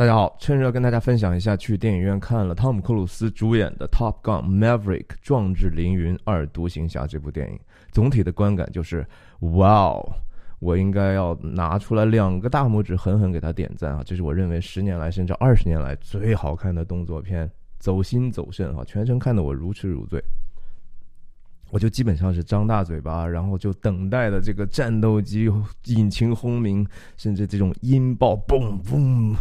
大家好，趁热跟大家分享一下去电影院看了汤姆·克鲁斯主演的《Top Gun Maverick》壮志凌云二独行侠这部电影，总体的观感就是哇哦，我应该要拿出来两个大拇指狠狠给他点赞啊！这是我认为十年来甚至二十年来最好看的动作片，走心走肾哈，全程看得我如痴如醉。我就基本上是张大嘴巴，然后就等待的这个战斗机引擎轰鸣，甚至这种音爆嘣嘣。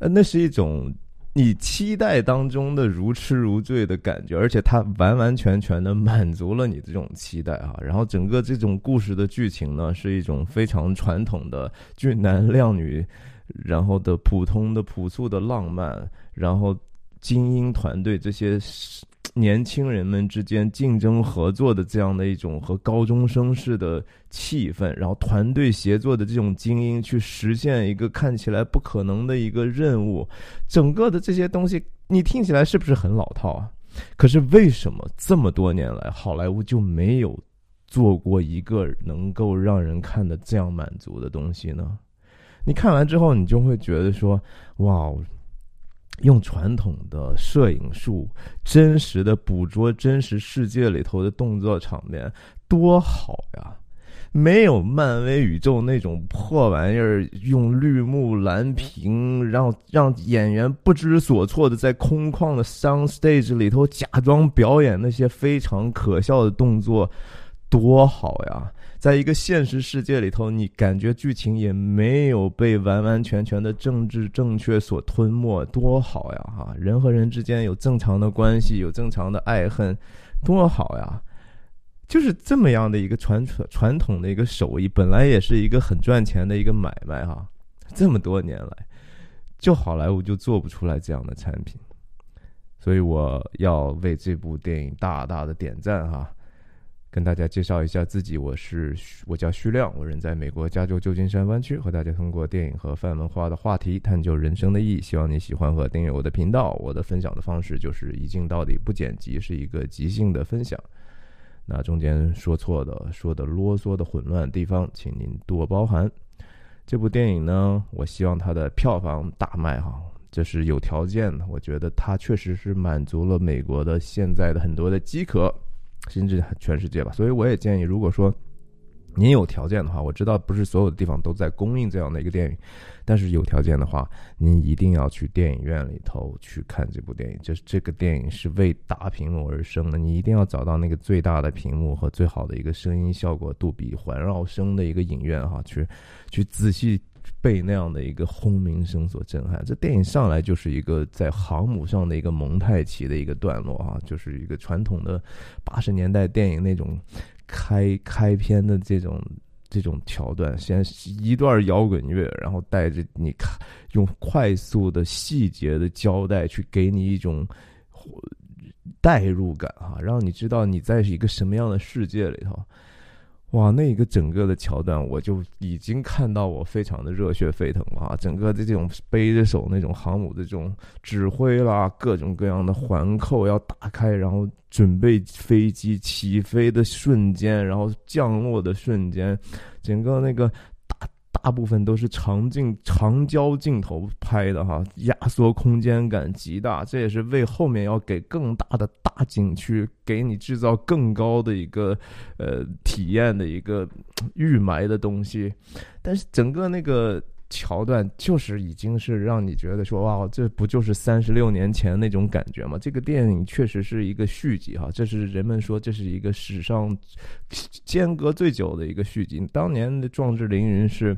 呃，那是一种你期待当中的如痴如醉的感觉，而且它完完全全的满足了你这种期待啊。然后整个这种故事的剧情呢，是一种非常传统的俊男靓女，然后的普通的朴素的浪漫，然后精英团队这些。年轻人们之间竞争合作的这样的一种和高中生似的气氛，然后团队协作的这种精英去实现一个看起来不可能的一个任务，整个的这些东西，你听起来是不是很老套啊？可是为什么这么多年来好莱坞就没有做过一个能够让人看的这样满足的东西呢？你看完之后，你就会觉得说，哇！用传统的摄影术，真实的捕捉真实世界里头的动作场面，多好呀！没有漫威宇宙那种破玩意儿，用绿幕蓝屏，让让演员不知所措的在空旷的 sound stage 里头假装表演那些非常可笑的动作，多好呀！在一个现实世界里头，你感觉剧情也没有被完完全全的政治正确所吞没，多好呀！哈，人和人之间有正常的关系，有正常的爱恨，多好呀！就是这么样的一个传传传统的一个手艺，本来也是一个很赚钱的一个买卖哈。这么多年来，就好莱坞就做不出来这样的产品，所以我要为这部电影大大的点赞哈。跟大家介绍一下自己，我是我叫徐亮，我人在美国加州旧金山湾区，和大家通过电影和泛文化的话题探究人生的意义。希望你喜欢和订阅我的频道。我的分享的方式就是一镜到底，不剪辑，是一个即兴的分享。那中间说错的、说的啰嗦的、混乱地方，请您多包涵。这部电影呢，我希望它的票房大卖哈，这是有条件的。我觉得它确实是满足了美国的现在的很多的饥渴。甚至全世界吧，所以我也建议，如果说您有条件的话，我知道不是所有的地方都在供应这样的一个电影，但是有条件的话，您一定要去电影院里头去看这部电影。就是这个电影是为大屏幕而生的，你一定要找到那个最大的屏幕和最好的一个声音效果、杜比环绕声的一个影院哈，去去仔细。被那样的一个轰鸣声所震撼，这电影上来就是一个在航母上的一个蒙太奇的一个段落啊，就是一个传统的八十年代电影那种开开篇的这种这种桥段，先一段摇滚乐，然后带着你看用快速的细节的交代去给你一种代入感哈，让你知道你在一个什么样的世界里头。哇，那一个整个的桥段，我就已经看到我非常的热血沸腾了啊！整个的这种背着手那种航母的这种指挥啦，各种各样的环扣要打开，然后准备飞机起飞的瞬间，然后降落的瞬间，整个那个。大部分都是长镜、长焦镜头拍的哈，压缩空间感极大，这也是为后面要给更大的大景区给你制造更高的一个呃体验的一个预埋的东西。但是整个那个桥段就是已经是让你觉得说哇，这不就是三十六年前那种感觉吗？这个电影确实是一个续集哈，这是人们说这是一个史上间隔最久的一个续集。当年的《壮志凌云》是。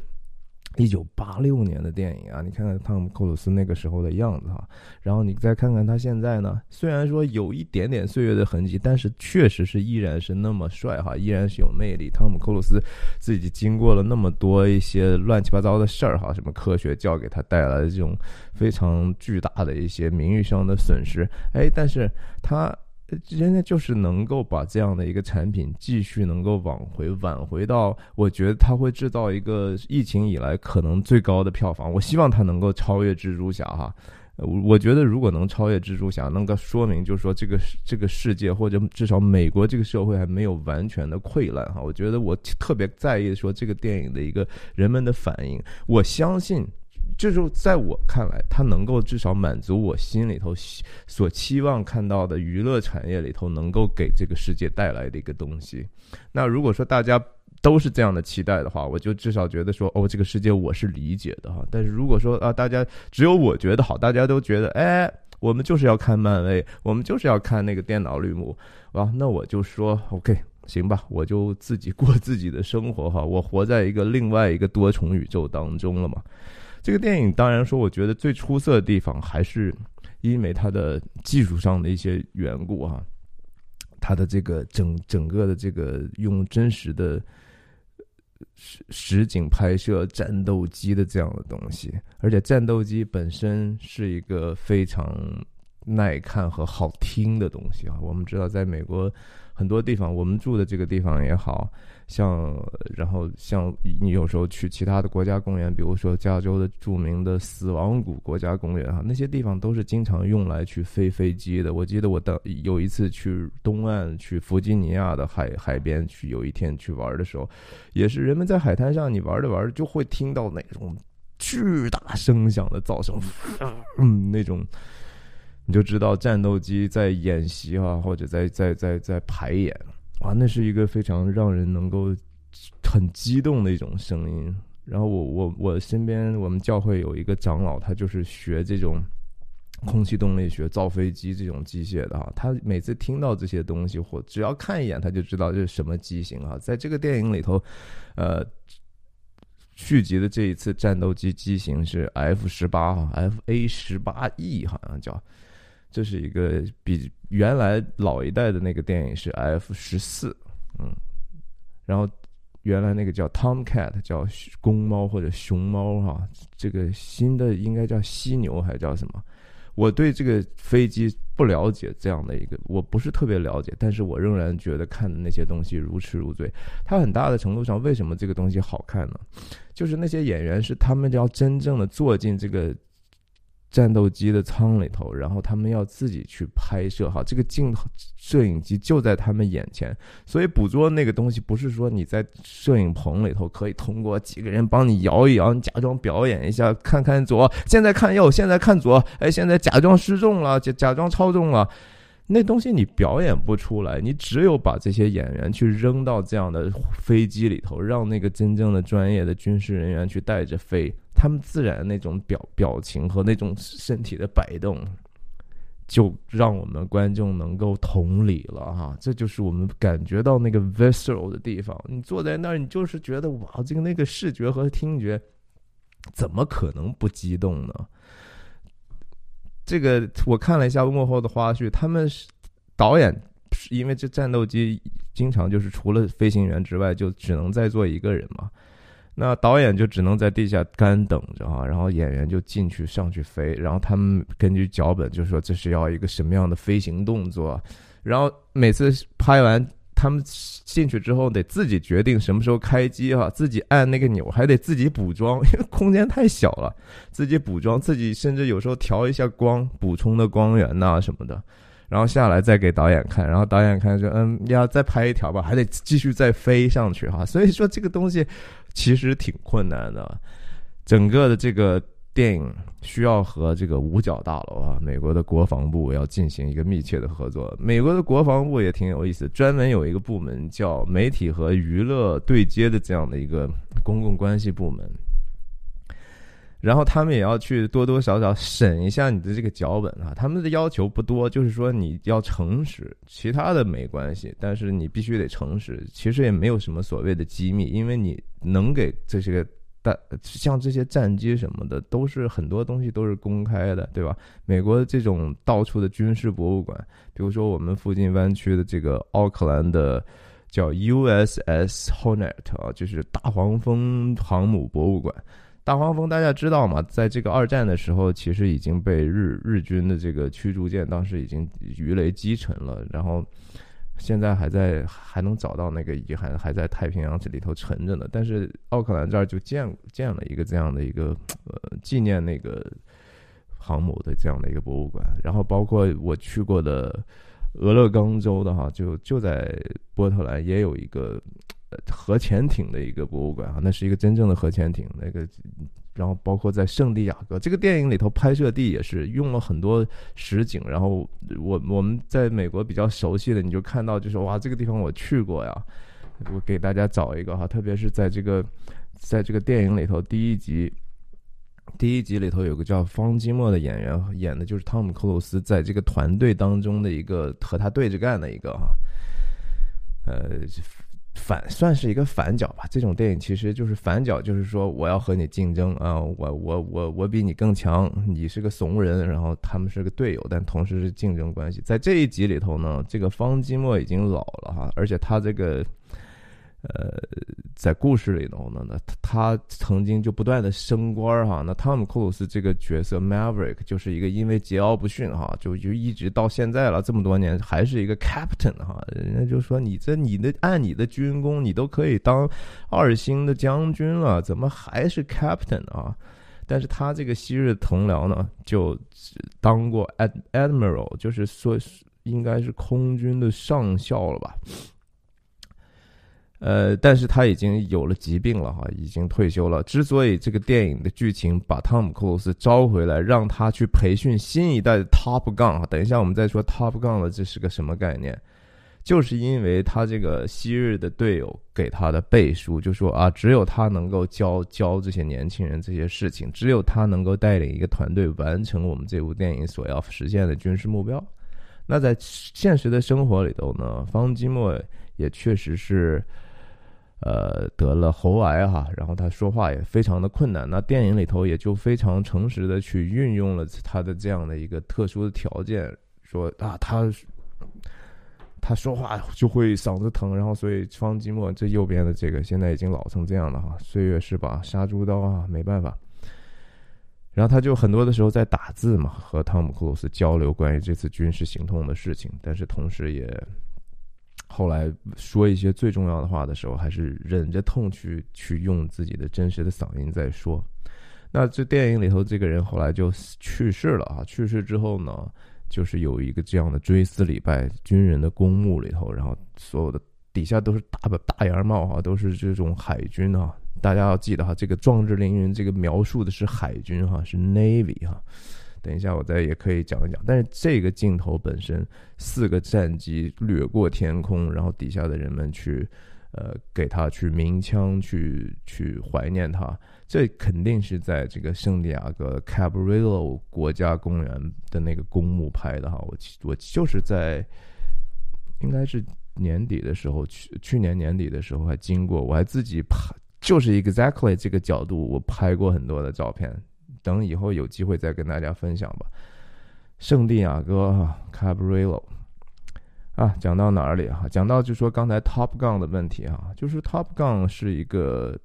一九八六年的电影啊，你看看汤姆·克鲁斯那个时候的样子哈，然后你再看看他现在呢，虽然说有一点点岁月的痕迹，但是确实是依然是那么帅哈，依然是有魅力。汤姆·克鲁斯自己经过了那么多一些乱七八糟的事儿哈，什么科学教给他带来的这种非常巨大的一些名誉上的损失，哎，但是他。人家就是能够把这样的一个产品继续能够往回挽回到，我觉得他会制造一个疫情以来可能最高的票房。我希望它能够超越蜘蛛侠哈，我觉得如果能超越蜘蛛侠，能够说明就是说这个这个世界或者至少美国这个社会还没有完全的溃烂哈。我觉得我特别在意说这个电影的一个人们的反应，我相信。就是在我看来，它能够至少满足我心里头所期望看到的娱乐产业里头能够给这个世界带来的一个东西。那如果说大家都是这样的期待的话，我就至少觉得说，哦，这个世界我是理解的哈。但是如果说啊，大家只有我觉得好，大家都觉得，哎，我们就是要看漫威，我们就是要看那个电脑绿幕啊，那我就说，OK。行吧，我就自己过自己的生活哈。我活在一个另外一个多重宇宙当中了嘛。这个电影当然说，我觉得最出色的地方还是因为它的技术上的一些缘故哈。它的这个整整个的这个用真实的实实景拍摄战斗机的这样的东西，而且战斗机本身是一个非常耐看和好听的东西啊。我们知道，在美国。很多地方，我们住的这个地方也好像，然后像你有时候去其他的国家公园，比如说加州的著名的死亡谷国家公园啊，那些地方都是经常用来去飞飞机的。我记得我当有一次去东岸，去弗吉尼亚的海海边去，有一天去玩的时候，也是人们在海滩上，你玩着玩着就会听到那种巨大声响的噪声，嗯，那种。你就知道战斗机在演习啊，或者在在在在排演，哇，那是一个非常让人能够很激动的一种声音。然后我我我身边我们教会有一个长老，他就是学这种空气动力学、造飞机这种机械的哈。他每次听到这些东西，或只要看一眼，他就知道这是什么机型啊。在这个电影里头，呃，续集的这一次战斗机机型是 F 十八哈，F A 十八 E 好像叫。这是一个比原来老一代的那个电影是 F 十四，嗯，然后原来那个叫 Tomcat 叫公猫或者熊猫哈，这个新的应该叫犀牛还叫什么？我对这个飞机不了解，这样的一个我不是特别了解，但是我仍然觉得看的那些东西如痴如醉。它很大的程度上，为什么这个东西好看呢？就是那些演员是他们要真正的坐进这个。战斗机的舱里头，然后他们要自己去拍摄，哈，这个镜头摄影机就在他们眼前，所以捕捉那个东西不是说你在摄影棚里头可以通过几个人帮你摇一摇，你假装表演一下，看看左，现在看右，现在看左，哎，现在假装失重了，假假装超重了，那东西你表演不出来，你只有把这些演员去扔到这样的飞机里头，让那个真正的专业的军事人员去带着飞。他们自然那种表表情和那种身体的摆动，就让我们观众能够同理了哈。这就是我们感觉到那个 visceral 的地方。你坐在那儿，你就是觉得哇，这个那个视觉和听觉怎么可能不激动呢？这个我看了一下幕后的花絮，他们是导演，是因为这战斗机经常就是除了飞行员之外，就只能再坐一个人嘛。那导演就只能在地下干等着啊，然后演员就进去上去飞，然后他们根据脚本就说这是要一个什么样的飞行动作，然后每次拍完，他们进去之后得自己决定什么时候开机哈，自己按那个钮，还得自己补妆，因为空间太小了，自己补妆，自己甚至有时候调一下光，补充的光源呐什么的。然后下来再给导演看，然后导演看说：“嗯，要再拍一条吧，还得继续再飞上去哈。”所以说这个东西其实挺困难的。整个的这个电影需要和这个五角大楼啊，美国的国防部要进行一个密切的合作。美国的国防部也挺有意思，专门有一个部门叫媒体和娱乐对接的这样的一个公共关系部门。然后他们也要去多多少少审一下你的这个脚本啊，他们的要求不多，就是说你要诚实，其他的没关系，但是你必须得诚实。其实也没有什么所谓的机密，因为你能给这些个大像这些战机什么的，都是很多东西都是公开的，对吧？美国这种到处的军事博物馆，比如说我们附近湾区的这个奥克兰的叫 USS Hornet 啊，就是大黄蜂航母博物馆。大黄蜂大家知道吗？在这个二战的时候，其实已经被日日军的这个驱逐舰当时已经鱼雷击沉了，然后现在还在还能找到那个遗骸，还在太平洋这里头沉着呢。但是奥克兰这儿就建建了一个这样的一个呃纪念那个航母的这样的一个博物馆，然后包括我去过的俄勒冈州的哈，就就在波特兰也有一个。核潜艇的一个博物馆啊，那是一个真正的核潜艇。那个，然后包括在圣地亚哥这个电影里头拍摄地也是用了很多实景。然后我我们在美国比较熟悉的，你就看到就是哇，这个地方我去过呀。我给大家找一个哈，特别是在这个在这个电影里头第一集。第一集里头有个叫方基莫的演员演的就是汤姆克鲁斯在这个团队当中的一个和他对着干的一个哈，呃反算是一个反角吧。这种电影其实就是反角，就是说我要和你竞争啊，我我我我比你更强，你是个怂人，然后他们是个队友，但同时是竞争关系。在这一集里头呢，这个方季莫已经老了哈，而且他这个。呃，在故事里头呢，那他曾经就不断的升官哈。那汤姆·克鲁斯这个角色 Maverick 就是一个因为桀骜不驯哈，就就一直到现在了这么多年还是一个 Captain 哈。人家就说你这你的按你的军功，你都可以当二星的将军了，怎么还是 Captain 啊？但是他这个昔日同僚呢，就当过 Admiral，就是说应该是空军的上校了吧。呃，但是他已经有了疾病了哈，已经退休了。之所以这个电影的剧情把汤姆·克鲁斯招回来，让他去培训新一代的 Top Gun，等一下我们再说 Top Gun 的这是个什么概念，就是因为他这个昔日的队友给他的背书，就说啊，只有他能够教教这些年轻人这些事情，只有他能够带领一个团队完成我们这部电影所要实现的军事目标。那在现实的生活里头呢，方基莫也确实是。呃，得了喉癌哈，然后他说话也非常的困难。那电影里头也就非常诚实的去运用了他的这样的一个特殊的条件，说啊，他他说话就会嗓子疼，然后所以方季莫这右边的这个现在已经老成这样了哈，岁月是把杀猪刀啊，没办法。然后他就很多的时候在打字嘛，和汤姆克鲁斯交流关于这次军事行动的事情，但是同时也。后来说一些最重要的话的时候，还是忍着痛去去用自己的真实的嗓音在说。那这电影里头这个人后来就去世了啊！去世之后呢，就是有一个这样的追思礼拜，军人的公墓里头，然后所有的底下都是大大檐帽哈，都是这种海军啊。大家要记得哈，这个壮志凌云这个描述的是海军哈，是 Navy 哈。等一下，我再也可以讲一讲。但是这个镜头本身，四个战机掠过天空，然后底下的人们去，呃，给他去鸣枪，去去怀念他。这肯定是在这个圣地亚哥 Cabrillo 国家公园的那个公墓拍的哈。我我就是在，应该是年底的时候去，去年年底的时候还经过，我还自己拍，就是 exactly 这个角度，我拍过很多的照片。等以后有机会再跟大家分享吧。圣地亚哥哈，Cabrillo 啊，讲到哪里哈？讲到就说刚才 Top Gun 的问题哈，就是 Top Gun 是一个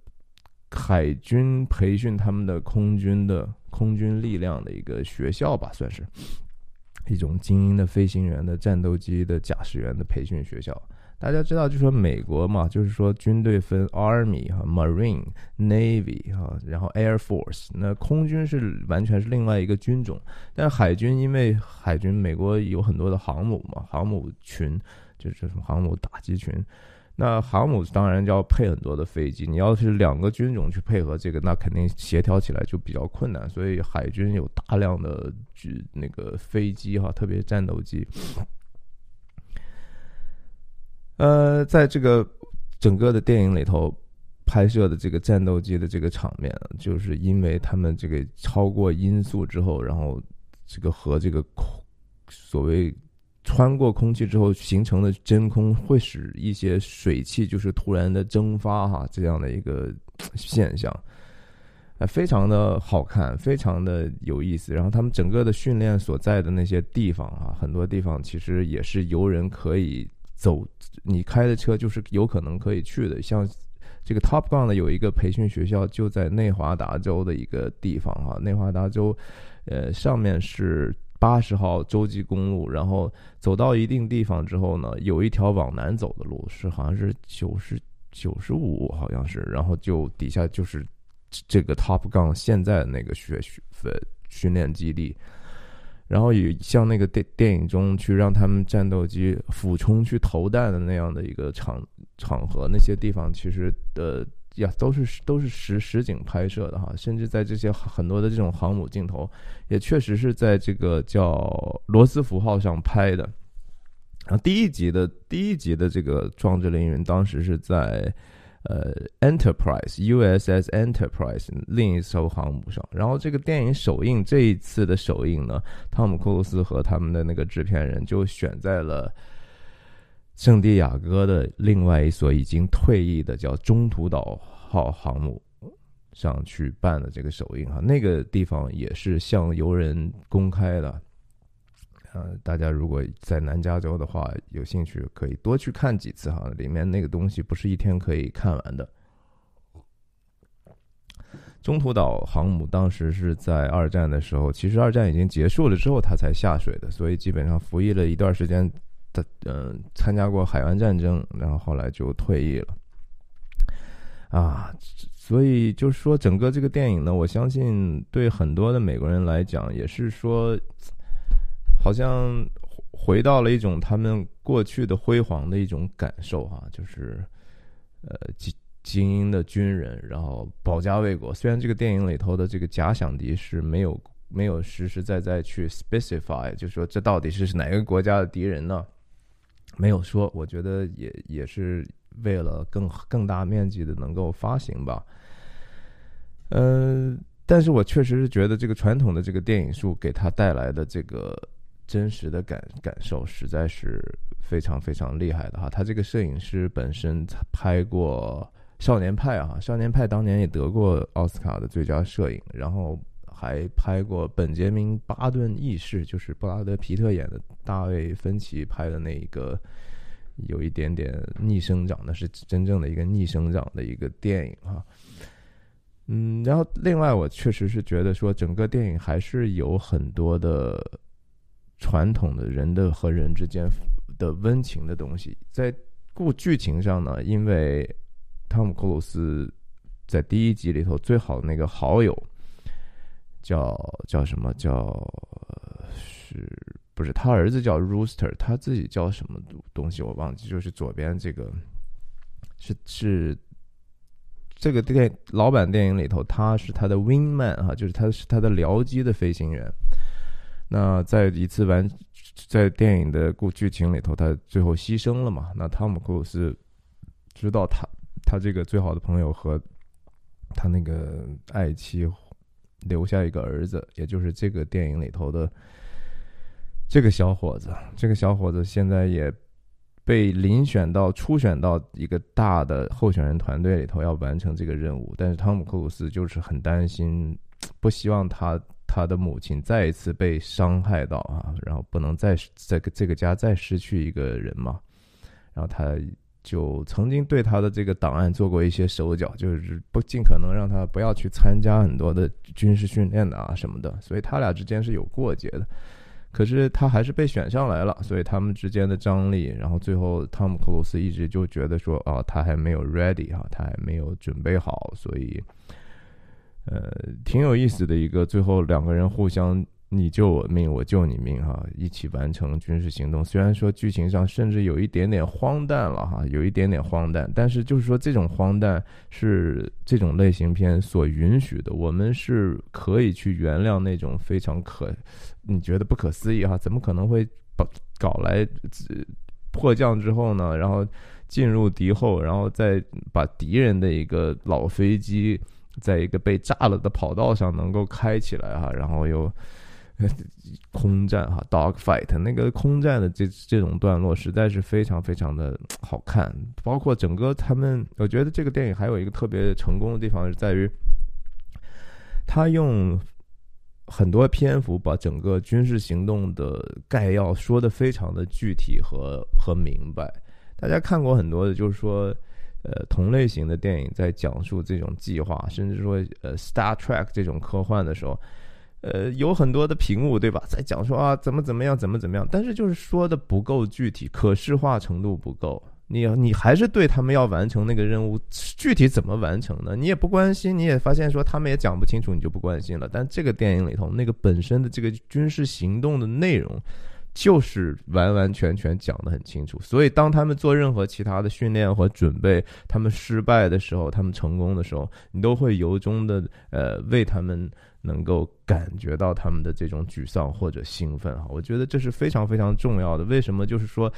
海军培训他们的空军的空军力量的一个学校吧，算是一种精英的飞行员的战斗机的驾驶员的培训学校。大家知道，就说美国嘛，就是说军队分 Army 哈、Marine、Navy 哈，然后 Air Force。那空军是完全是另外一个军种，但海军因为海军美国有很多的航母嘛，航母群就是什么航母打击群。那航母当然就要配很多的飞机，你要是两个军种去配合这个，那肯定协调起来就比较困难。所以海军有大量的军那个飞机哈，特别战斗机。呃，在这个整个的电影里头拍摄的这个战斗机的这个场面，就是因为他们这个超过音速之后，然后这个和这个空所谓穿过空气之后形成的真空，会使一些水汽就是突然的蒸发哈，这样的一个现象，呃，非常的好看，非常的有意思。然后他们整个的训练所在的那些地方啊，很多地方其实也是游人可以。走，你开的车就是有可能可以去的。像这个 Top Gun 呢有一个培训学校，就在内华达州的一个地方哈。内华达州，呃，上面是八十号洲际公路，然后走到一定地方之后呢，有一条往南走的路，是好像是九十九十五，好像是，然后就底下就是这个 Top Gun 现在的那个学训训练基地。然后也像那个电电影中去让他们战斗机俯冲去投弹的那样的一个场场合，那些地方其实的呀都是都是实实景拍摄的哈，甚至在这些很多的这种航母镜头，也确实是在这个叫罗斯福号上拍的。然后第一集的第一集的这个壮志凌云，当时是在。呃，Enterprise USS Enterprise 另一艘航母上，然后这个电影首映这一次的首映呢，汤姆·克鲁斯和他们的那个制片人就选在了圣地亚哥的另外一所已经退役的叫中途岛号航母上去办的这个首映哈，那个地方也是向游人公开的。呃，大家如果在南加州的话，有兴趣可以多去看几次哈。里面那个东西不是一天可以看完的。中途岛航母当时是在二战的时候，其实二战已经结束了之后，它才下水的，所以基本上服役了一段时间它，嗯，参加过海湾战争，然后后来就退役了。啊，所以就是说，整个这个电影呢，我相信对很多的美国人来讲，也是说。好像回到了一种他们过去的辉煌的一种感受哈，就是呃精精英的军人，然后保家卫国。虽然这个电影里头的这个假想敌是没有没有实实在在去 specify，就说这到底是哪个国家的敌人呢？没有说，我觉得也也是为了更更大面积的能够发行吧。嗯，但是我确实是觉得这个传统的这个电影术给他带来的这个。真实的感感受实在是非常非常厉害的哈！他这个摄影师本身拍过《少年派》啊，《少年派》当年也得过奥斯卡的最佳摄影，然后还拍过《本杰明·巴顿轶事》，就是布拉德·皮特演的大卫·芬奇拍的那一个有一点点逆生长，那是真正的一个逆生长的一个电影哈。嗯，然后另外我确实是觉得说，整个电影还是有很多的。传统的人的和人之间的温情的东西，在故剧情上呢，因为汤姆·克鲁斯在第一集里头最好的那个好友叫叫什么叫是不是他儿子叫 Rooster，他自己叫什么东西我忘记，就是左边这个是是这个电老版电影里头他是他的 Wingman 哈，就是他是他的僚机的飞行员。那在一次完，在电影的故剧情里头，他最后牺牲了嘛？那汤姆·克鲁斯知道他他这个最好的朋友和他那个爱妻留下一个儿子，也就是这个电影里头的这个小伙子。这个小伙子现在也被遴选到初选到一个大的候选人团队里头，要完成这个任务。但是汤姆·克鲁斯就是很担心，不希望他。他的母亲再一次被伤害到啊，然后不能再这个这个家再失去一个人嘛，然后他就曾经对他的这个档案做过一些手脚，就是不尽可能让他不要去参加很多的军事训练的啊什么的，所以他俩之间是有过节的。可是他还是被选上来了，所以他们之间的张力，然后最后汤姆克鲁斯一直就觉得说啊，他还没有 ready 哈，他还没有准备好，所以。呃，挺有意思的一个，最后两个人互相你救我命，我救你命，哈，一起完成军事行动。虽然说剧情上甚至有一点点荒诞了，哈，有一点点荒诞，但是就是说这种荒诞是这种类型片所允许的，我们是可以去原谅那种非常可你觉得不可思议哈，怎么可能会把搞来迫降之后呢？然后进入敌后，然后再把敌人的一个老飞机。在一个被炸了的跑道上能够开起来哈，然后又 空战哈，dog fight 那个空战的这这种段落实在是非常非常的 好看，包括整个他们，我觉得这个电影还有一个特别成功的地方是在于，他用很多篇幅把整个军事行动的概要说的非常的具体和和明白。大家看过很多的，就是说。呃，同类型的电影在讲述这种计划，甚至说呃，Star Trek 这种科幻的时候，呃，有很多的屏幕，对吧？在讲说啊，怎么怎么样，怎么怎么样，但是就是说的不够具体，可视化程度不够。你你还是对他们要完成那个任务，具体怎么完成呢？你也不关心，你也发现说他们也讲不清楚，你就不关心了。但这个电影里头那个本身的这个军事行动的内容。就是完完全全讲得很清楚，所以当他们做任何其他的训练和准备，他们失败的时候，他们成功的时候，你都会由衷的呃为他们能够感觉到他们的这种沮丧或者兴奋哈。我觉得这是非常非常重要的。为什么？就是说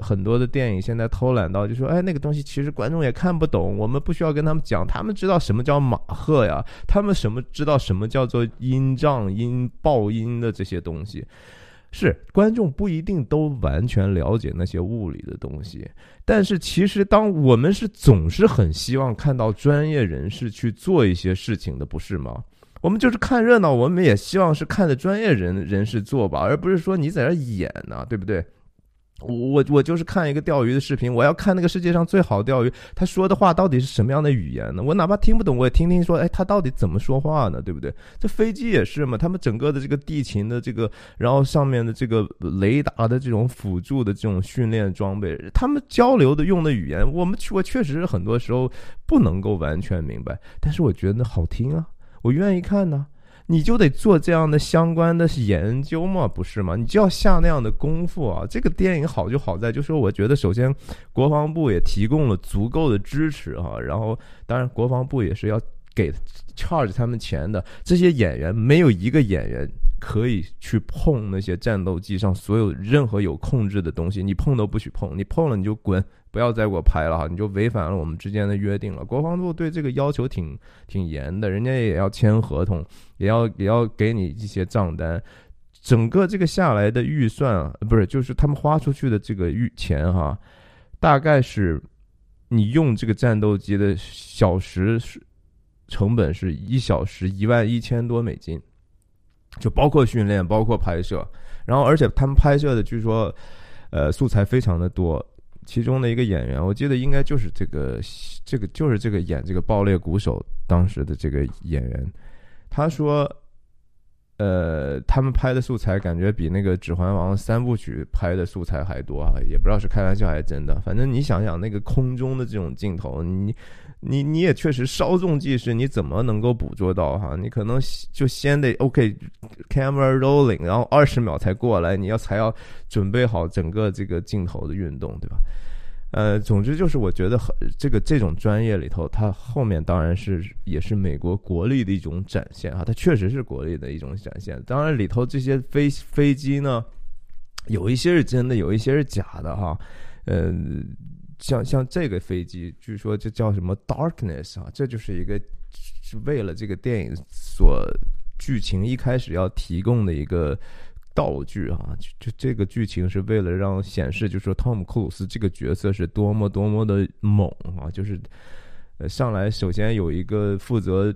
很多的电影现在偷懒到就说，哎，那个东西其实观众也看不懂，我们不需要跟他们讲，他们知道什么叫马赫呀，他们什么知道什么叫做音障、音爆音的这些东西。是观众不一定都完全了解那些物理的东西，但是其实当我们是总是很希望看到专业人士去做一些事情的，不是吗？我们就是看热闹，我们也希望是看着专业人人士做吧，而不是说你在这演呢，对不对？我我我就是看一个钓鱼的视频，我要看那个世界上最好钓鱼，他说的话到底是什么样的语言呢？我哪怕听不懂，我也听听说，哎，他到底怎么说话呢？对不对？这飞机也是嘛，他们整个的这个地勤的这个，然后上面的这个雷达的这种辅助的这种训练装备，他们交流的用的语言，我们我确实很多时候不能够完全明白，但是我觉得好听啊，我愿意看呢。你就得做这样的相关的研究嘛，不是吗？你就要下那样的功夫啊！这个电影好就好在，就是我觉得首先国防部也提供了足够的支持哈，然后当然国防部也是要给 charge 他们钱的。这些演员没有一个演员可以去碰那些战斗机上所有任何有控制的东西，你碰都不许碰，你碰了你就滚。不要再给我拍了哈，你就违反了我们之间的约定了。国防部对这个要求挺挺严的，人家也要签合同，也要也要给你一些账单。整个这个下来的预算啊，不是就是他们花出去的这个预钱哈，大概是你用这个战斗机的小时成本是一小时一万一千多美金，就包括训练，包括拍摄，然后而且他们拍摄的据说呃素材非常的多。其中的一个演员，我记得应该就是这个，这个就是这个演这个爆裂鼓手当时的这个演员，他说，呃，他们拍的素材感觉比那个《指环王》三部曲拍的素材还多啊，也不知道是开玩笑还是真的。反正你想想那个空中的这种镜头，你你你也确实稍纵即逝，你怎么能够捕捉到哈？你可能就先得 OK，camera rolling，然后二十秒才过来，你要才要准备好整个这个镜头的运动，对吧？呃，总之就是我觉得很这个这种专业里头，它后面当然是也是美国国力的一种展现啊，它确实是国力的一种展现。当然里头这些飞飞机呢，有一些是真的，有一些是假的哈。呃，像像这个飞机，据说这叫什么 Darkness 啊，这就是一个是为了这个电影所剧情一开始要提供的一个。道具啊，就就这个剧情是为了让显示，就是说汤姆·克鲁斯这个角色是多么多么的猛啊！就是，呃，上来首先有一个负责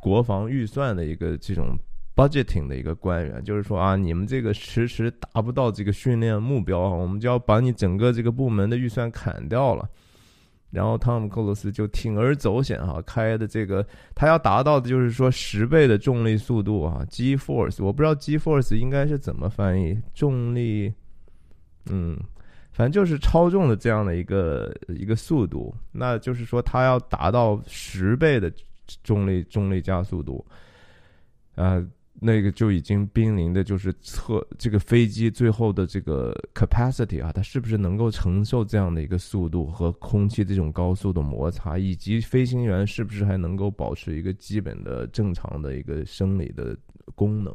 国防预算的一个这种 budgeting 的一个官员，就是说啊，你们这个迟迟达不到这个训练目标啊，我们就要把你整个这个部门的预算砍掉了。然后汤姆·克鲁斯就铤而走险哈，开的这个他要达到的就是说十倍的重力速度啊，G force，我不知道 G force 应该是怎么翻译，重力，嗯，反正就是超重的这样的一个一个速度，那就是说他要达到十倍的重力重力加速度，啊。那个就已经濒临的，就是测这个飞机最后的这个 capacity 啊，它是不是能够承受这样的一个速度和空气这种高速的摩擦，以及飞行员是不是还能够保持一个基本的正常的一个生理的功能？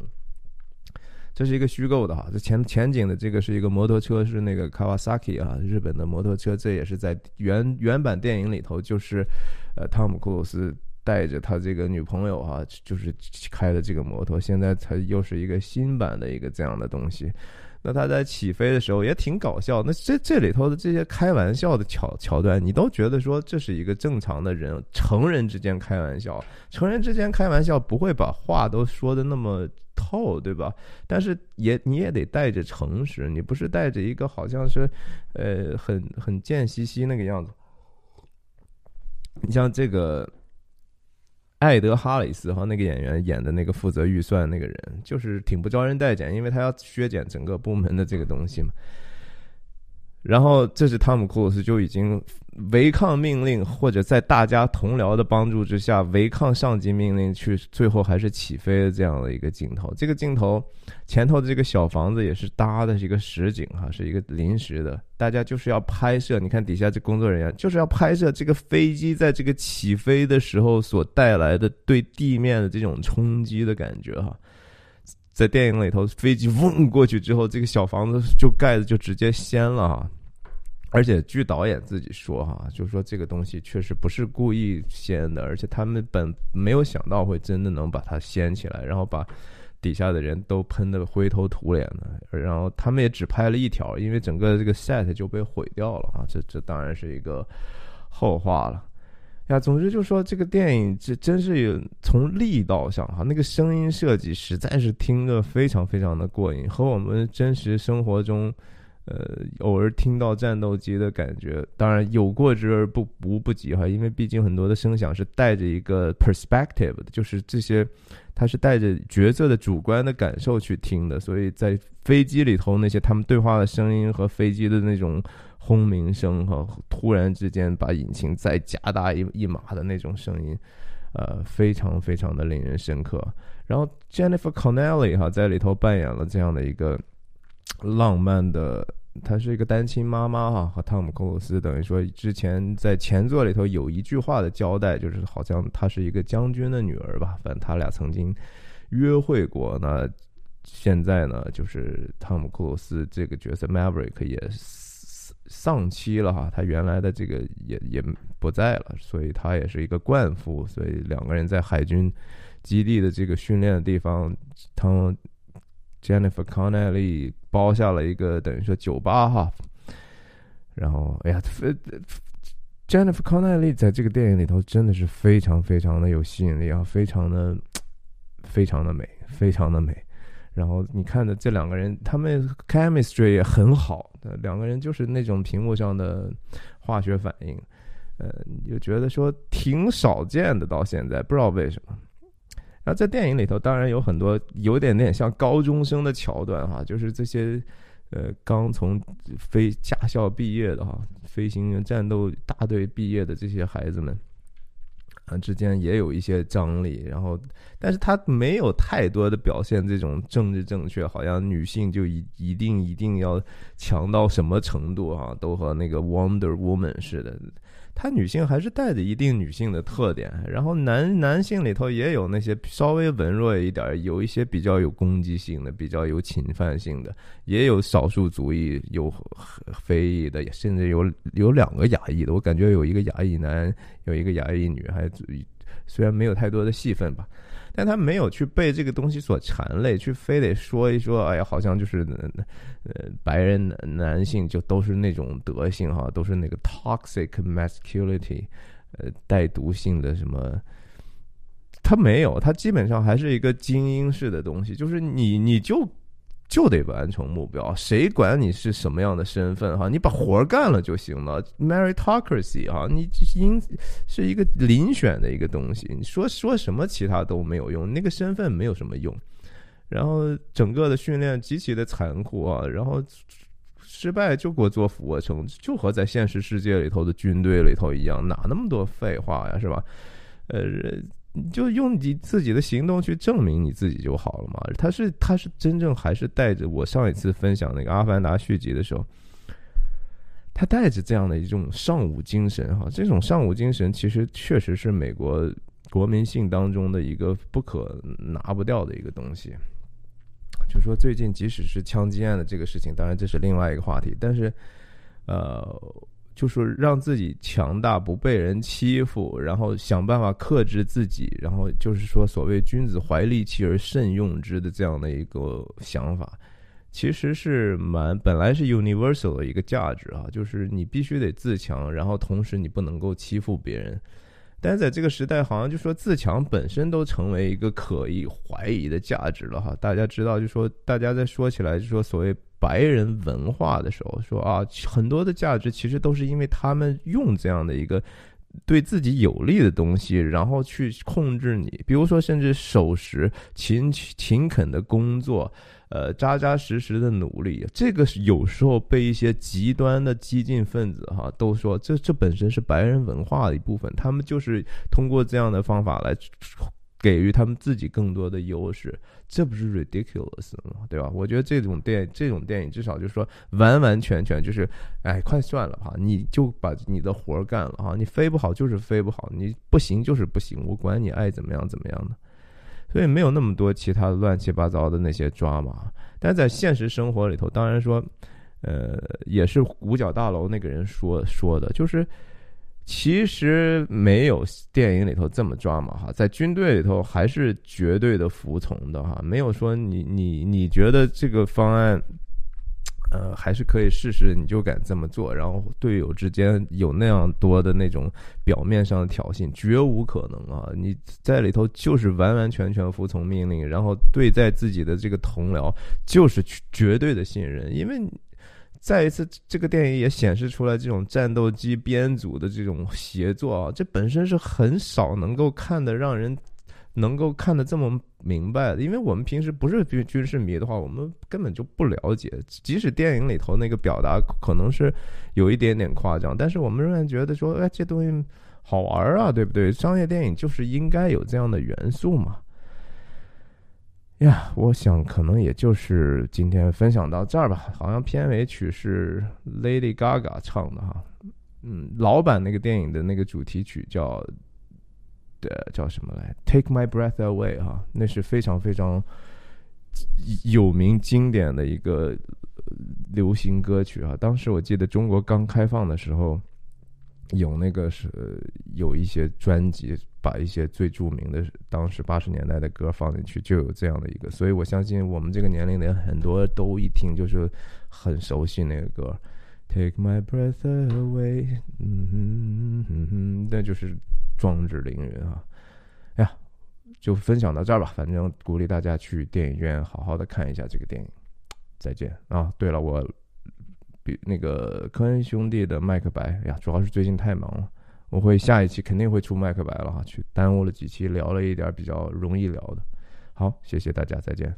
这是一个虚构的哈，这前前景的这个是一个摩托车，是那个 Kawasaki 啊，日本的摩托车，这也是在原原版电影里头，就是呃汤姆·克鲁斯。带着他这个女朋友哈，就是开的这个摩托，现在才又是一个新版的一个这样的东西。那他在起飞的时候也挺搞笑。那这这里头的这些开玩笑的桥桥段，你都觉得说这是一个正常的人，成人之间开玩笑，成人之间开玩笑不会把话都说的那么透，对吧？但是也你也得带着诚实，你不是带着一个好像是，呃，很很贱兮兮那个样子。你像这个。艾德·哈里斯和那个演员演的那个负责预算那个人，就是挺不招人待见，因为他要削减整个部门的这个东西嘛。然后这是汤姆·库鲁斯就已经违抗命令，或者在大家同僚的帮助之下违抗上级命令去，最后还是起飞的这样的一个镜头。这个镜头前头的这个小房子也是搭的是一个实景哈，是一个临时的，大家就是要拍摄。你看底下这工作人员就是要拍摄这个飞机在这个起飞的时候所带来的对地面的这种冲击的感觉哈。在电影里头，飞机嗡过去之后，这个小房子就盖子就直接掀了哈。而且据导演自己说哈，就说这个东西确实不是故意掀的，而且他们本没有想到会真的能把它掀起来，然后把底下的人都喷得灰头土脸的。然后他们也只拍了一条，因为整个这个 set 就被毁掉了啊。这这当然是一个后话了。呀，总之就说这个电影这真是有从力道上哈，那个声音设计实在是听着非常非常的过瘾，和我们真实生活中，呃，偶尔听到战斗机的感觉，当然有过之而不无不及哈，因为毕竟很多的声响是带着一个 perspective 的，就是这些它是带着角色的主观的感受去听的，所以在飞机里头那些他们对话的声音和飞机的那种。轰鸣声和突然之间把引擎再加大一一码的那种声音，呃，非常非常的令人深刻。然后 Jennifer Connelly 哈在里头扮演了这样的一个浪漫的，她是一个单亲妈妈哈，和汤姆·克鲁斯等于说之前在前作里头有一句话的交代，就是好像她是一个将军的女儿吧，反正他俩曾经约会过。那现在呢，就是汤姆·克鲁斯这个角色 Maverick 也。丧妻了哈，他原来的这个也也不在了，所以他也是一个惯夫，所以两个人在海军基地的这个训练的地方，他 Jennifer Connelly 包下了一个等于说酒吧哈，然后哎呀，Jennifer Connelly 在这个电影里头真的是非常非常的有吸引力啊，非常的非常的美，非常的美。然后你看的这两个人，他们 chemistry 也很好，两个人就是那种屏幕上的化学反应，呃，就觉得说挺少见的，到现在不知道为什么。然后在电影里头，当然有很多有点点像高中生的桥段哈，就是这些呃刚从飞驾校毕业的哈，飞行员战斗大队毕业的这些孩子们。啊，之间也有一些张力，然后，但是他没有太多的表现这种政治正确，好像女性就一一定一定要强到什么程度啊，都和那个 Wonder Woman 似的。他女性还是带着一定女性的特点，然后男男性里头也有那些稍微文弱一点，有一些比较有攻击性的，比较有侵犯性的，也有少数族裔，有非裔的，甚至有有两个亚裔的。我感觉有一个亚裔男，有一个亚裔女，还虽然没有太多的戏份吧。但他没有去被这个东西所缠累，去非得说一说，哎呀，好像就是，呃，白人男男性就都是那种德性哈，都是那个 toxic masculinity，呃，带毒性的什么，他没有，他基本上还是一个精英式的东西，就是你你就。就得完成目标，谁管你是什么样的身份哈？你把活干了就行了。Meritocracy 哈，你应是一个遴选的一个东西。你说说什么其他都没有用，那个身份没有什么用。然后整个的训练极其的残酷啊，然后失败就给我做俯卧撑，就和在现实世界里头的军队里头一样，哪那么多废话呀，是吧？呃。你就用你自己的行动去证明你自己就好了嘛？他是他是真正还是带着我上一次分享那个《阿凡达》续集的时候，他带着这样的一种尚武精神哈。这种尚武精神其实确实是美国国民性当中的一个不可拿不掉的一个东西。就说最近即使是枪击案的这个事情，当然这是另外一个话题，但是呃。就是让自己强大，不被人欺负，然后想办法克制自己，然后就是说，所谓“君子怀利器而慎用之”的这样的一个想法，其实是蛮本来是 universal 的一个价值啊，就是你必须得自强，然后同时你不能够欺负别人。但在这个时代，好像就说自强本身都成为一个可以怀疑的价值了哈。大家知道，就说大家在说起来，就说所谓。白人文化的时候，说啊，很多的价值其实都是因为他们用这样的一个对自己有利的东西，然后去控制你。比如说，甚至守时、勤勤恳的工作，呃，扎扎实实的努力，这个是有时候被一些极端的激进分子哈都说，这这本身是白人文化的一部分，他们就是通过这样的方法来。给予他们自己更多的优势，这不是 ridiculous 吗？对吧？我觉得这种电影这种电影至少就是说完完全全就是，哎，快算了吧，你就把你的活儿干了哈，你飞不好就是飞不好，你不行就是不行，我管你爱怎么样怎么样的，所以没有那么多其他乱七八糟的那些抓马。但在现实生活里头，当然说，呃，也是五角大楼那个人说说的，就是。其实没有电影里头这么抓嘛哈，在军队里头还是绝对的服从的哈，没有说你你你觉得这个方案，呃，还是可以试试，你就敢这么做，然后队友之间有那样多的那种表面上的挑衅，绝无可能啊！你在里头就是完完全全服从命令，然后对待自己的这个同僚就是绝对的信任，因为。再一次，这个电影也显示出来这种战斗机编组的这种协作啊，这本身是很少能够看的，让人能够看得这么明白的。因为我们平时不是军军事迷的话，我们根本就不了解。即使电影里头那个表达可能是有一点点夸张，但是我们仍然觉得说，哎，这东西好玩啊，对不对？商业电影就是应该有这样的元素嘛。呀，我想可能也就是今天分享到这儿吧。好像片尾曲是 Lady Gaga 唱的哈，嗯，老版那个电影的那个主题曲叫的叫什么来？Take My Breath Away 哈，那是非常非常有名经典的一个流行歌曲啊。当时我记得中国刚开放的时候。有那个是有一些专辑，把一些最著名的当时八十年代的歌放进去，就有这样的一个，所以我相信我们这个年龄的很多都一听就是很熟悉那个歌，Take My Breath Away，嗯哼哼，那就是壮志凌云啊！哎呀，就分享到这儿吧，反正鼓励大家去电影院好好的看一下这个电影。再见啊！对了，我。比那个科恩兄弟的《麦克白》呀，主要是最近太忙了，我会下一期肯定会出《麦克白》了哈，去耽误了几期，聊了一点比较容易聊的。好，谢谢大家，再见。